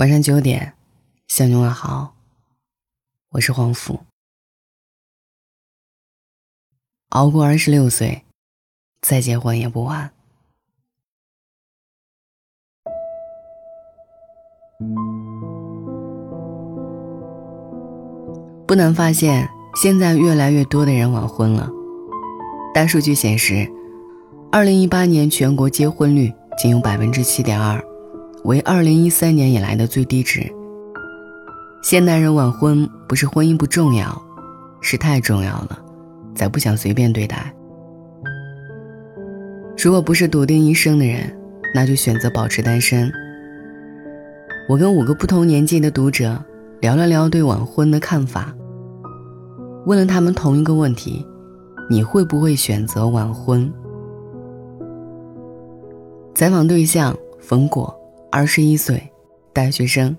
晚上九点，向你问好。我是黄甫。熬过二十六岁，再结婚也不晚。不难发现，现在越来越多的人晚婚了。大数据显示，二零一八年全国结婚率仅有百分之七点二。为二零一三年以来的最低值。现代人晚婚不是婚姻不重要，是太重要了，才不想随便对待。如果不是笃定一生的人，那就选择保持单身。我跟五个不同年纪的读者聊了聊对晚婚的看法，问了他们同一个问题：你会不会选择晚婚？采访对象冯果。二十一岁，大学生。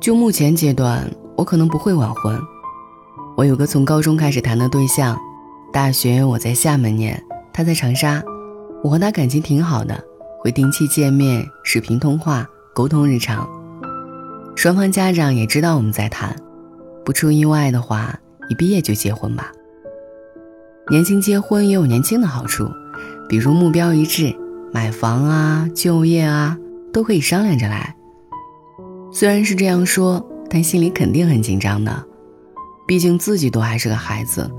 就目前阶段，我可能不会晚婚。我有个从高中开始谈的对象，大学我在厦门念，他在长沙。我和他感情挺好的，会定期见面、视频通话，沟通日常。双方家长也知道我们在谈，不出意外的话，一毕业就结婚吧。年轻结婚也有年轻的好处，比如目标一致。买房啊，就业啊，都可以商量着来。虽然是这样说，但心里肯定很紧张的。毕竟自己都还是个孩子，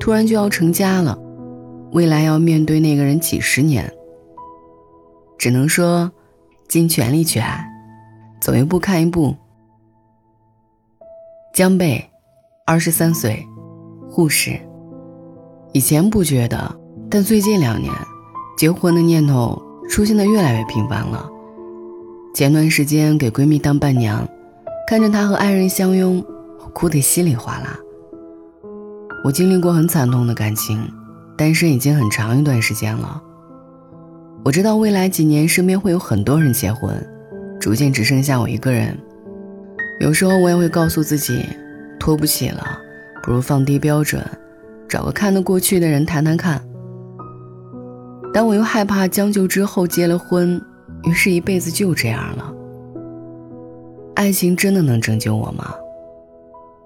突然就要成家了，未来要面对那个人几十年。只能说，尽全力去爱，走一步看一步。江贝，二十三岁，护士。以前不觉得，但最近两年。结婚的念头出现的越来越频繁了。前段时间给闺蜜当伴娘，看着她和爱人相拥，哭得稀里哗啦。我经历过很惨痛的感情，单身已经很长一段时间了。我知道未来几年身边会有很多人结婚，逐渐只剩下我一个人。有时候我也会告诉自己，拖不起了，不如放低标准，找个看得过去的人谈谈看。但我又害怕将就之后结了婚，于是一辈子就这样了。爱情真的能拯救我吗？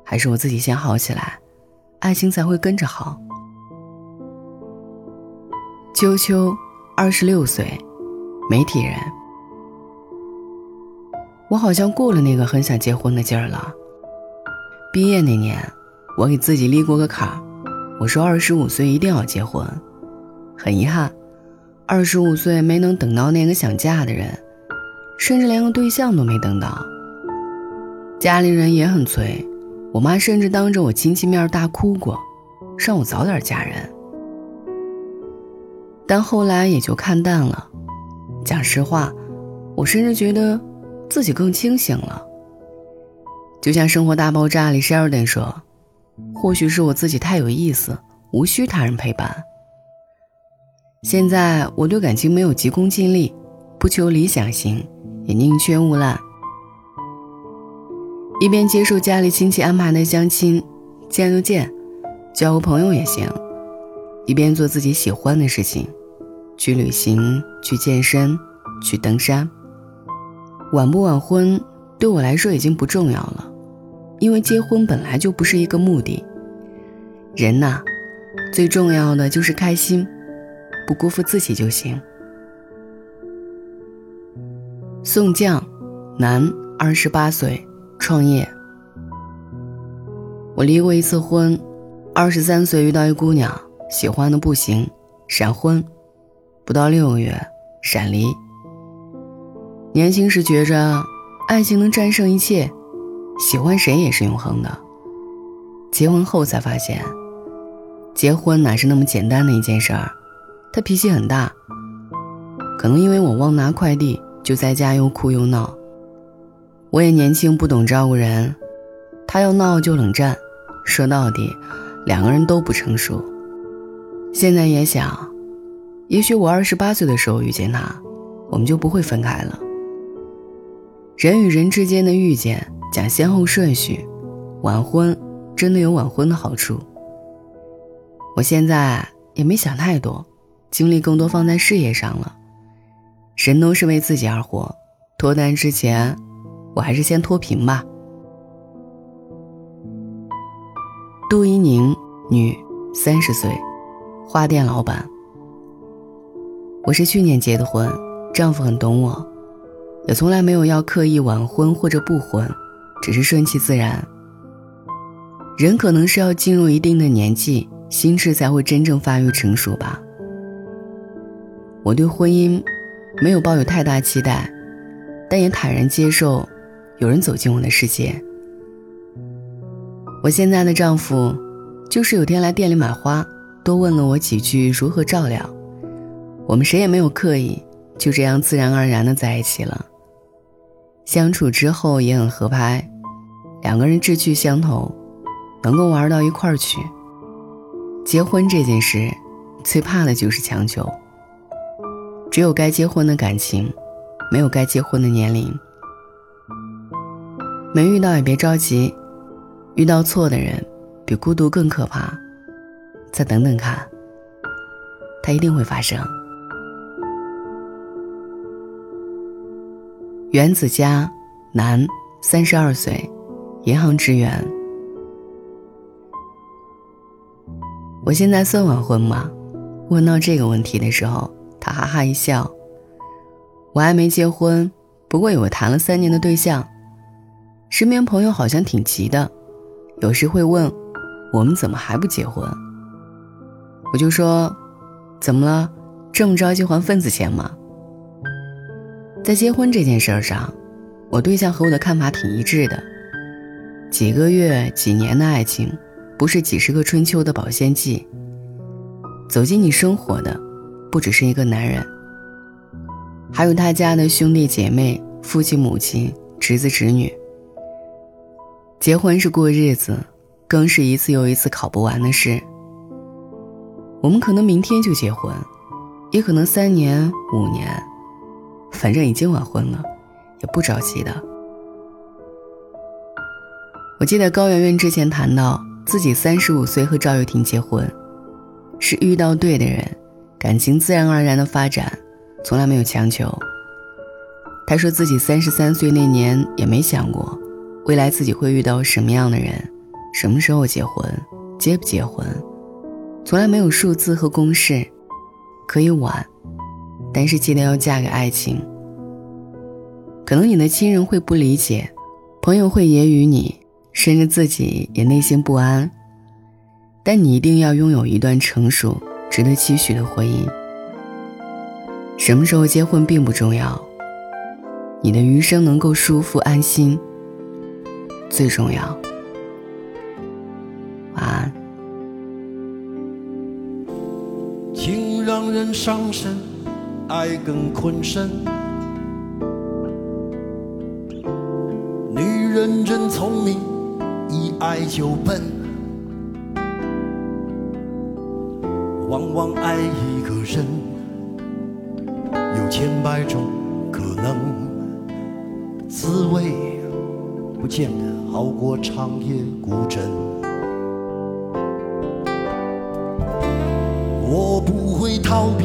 还是我自己先好起来，爱情才会跟着好？秋秋，二十六岁，媒体人。我好像过了那个很想结婚的劲儿了。毕业那年，我给自己立过个坎儿，我说二十五岁一定要结婚。很遗憾。二十五岁没能等到那个想嫁的人，甚至连个对象都没等到。家里人也很催，我妈甚至当着我亲戚面大哭过，让我早点嫁人。但后来也就看淡了。讲实话，我甚至觉得自己更清醒了。就像《生活大爆炸》里 Sheldon 说：“或许是我自己太有意思，无需他人陪伴。”现在我对感情没有急功近利，不求理想型，也宁缺毋滥。一边接受家里亲戚安排的相亲，见就见，交个朋友也行；一边做自己喜欢的事情，去旅行、去健身、去登山。晚不晚婚对我来说已经不重要了，因为结婚本来就不是一个目的。人呐，最重要的就是开心。不辜负自己就行。宋将，男，二十八岁，创业。我离过一次婚，二十三岁遇到一姑娘，喜欢的不行，闪婚，不到六个月闪离。年轻时觉着爱情能战胜一切，喜欢谁也是永恒的。结婚后才发现，结婚哪是那么简单的一件事儿。他脾气很大，可能因为我忘拿快递，就在家又哭又闹。我也年轻不懂照顾人，他要闹就冷战。说到底，两个人都不成熟。现在也想，也许我二十八岁的时候遇见他，我们就不会分开了。人与人之间的遇见讲先后顺序，晚婚真的有晚婚的好处。我现在也没想太多。精力更多放在事业上了，人都是为自己而活，脱单之前，我还是先脱贫吧。杜一宁，女，三十岁，花店老板。我是去年结的婚，丈夫很懂我，也从来没有要刻意晚婚或者不婚，只是顺其自然。人可能是要进入一定的年纪，心智才会真正发育成熟吧。我对婚姻没有抱有太大期待，但也坦然接受有人走进我的世界。我现在的丈夫，就是有天来店里买花，多问了我几句如何照料。我们谁也没有刻意，就这样自然而然的在一起了。相处之后也很合拍，两个人志趣相投，能够玩到一块儿去。结婚这件事，最怕的就是强求。只有该结婚的感情，没有该结婚的年龄。没遇到也别着急，遇到错的人，比孤独更可怕。再等等看，它一定会发生。原子佳，男，三十二岁，银行职员。我现在算晚婚吗？问到这个问题的时候，他哈哈一笑。我还没结婚，不过有个谈了三年的对象。身边朋友好像挺急的，有时会问，我们怎么还不结婚？我就说，怎么了？这么着急还份子钱吗？在结婚这件事上，我对象和我的看法挺一致的。几个月、几年的爱情，不是几十个春秋的保鲜剂。走进你生活的，不只是一个男人，还有他家的兄弟姐妹、父亲母亲、侄子侄女。结婚是过日子，更是一次又一次考不完的事。我们可能明天就结婚，也可能三年、五年。反正已经晚婚了，也不着急的。我记得高圆圆之前谈到自己三十五岁和赵又廷结婚，是遇到对的人，感情自然而然的发展，从来没有强求。他说自己三十三岁那年也没想过，未来自己会遇到什么样的人，什么时候结婚，结不结婚，从来没有数字和公式，可以晚。但是记得要嫁给爱情。可能你的亲人会不理解，朋友会揶揄你，甚至自己也内心不安。但你一定要拥有一段成熟、值得期许的婚姻。什么时候结婚并不重要，你的余生能够舒服安心最重要。晚安。情让人伤身。爱更困身，女人真聪明，一爱就笨。往往爱一个人，有千百种可能，滋味不见得好过长夜孤枕。我不会逃避。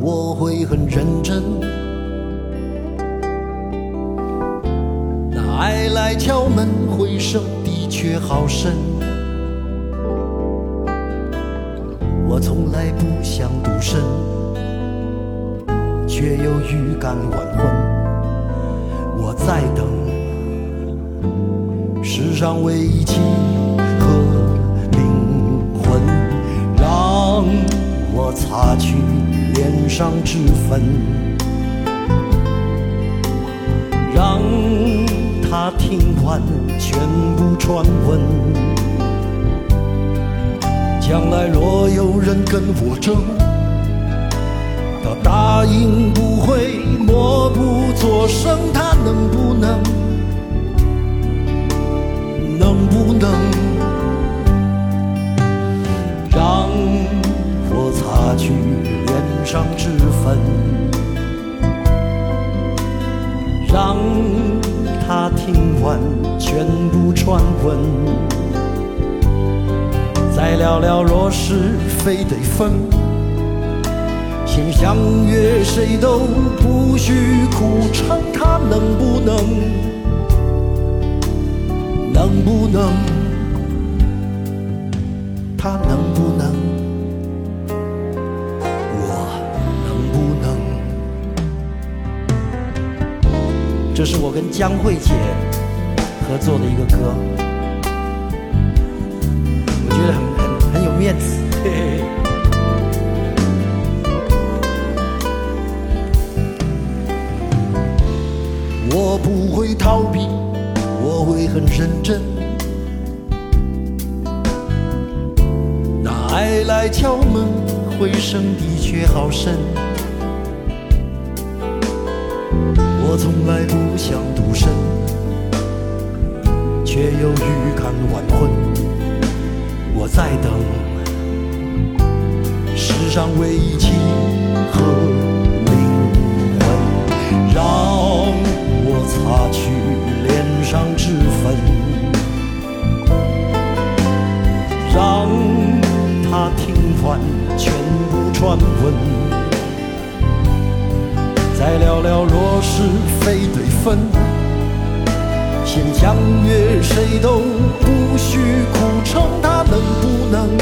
我会很认真，那爱来敲门，回声的确好深。我从来不想独身，却又预感晚婚。我在等世上唯一契合灵魂，让我擦去。脸上脂粉，让他听完全部传闻。将来若有人跟我争，他答应不会默不作声，他能不能？能不能再聊聊若是非得分，先相约谁都不许苦撑，他能不。能？能不能？他能不能？我能不能？这是我跟江慧姐合作的一个歌，面子。我不会逃避，我会很认真。那爱来敲门，回声的确好深。我从来不想独身，却又预感晚婚。我在等上唯一契合灵魂，让我。擦去脸上脂粉，让他听完全部传闻，再聊聊若是非对分，先相约谁都不许苦撑，他能不能？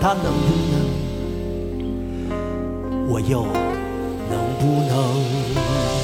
他能不能？我又能不能？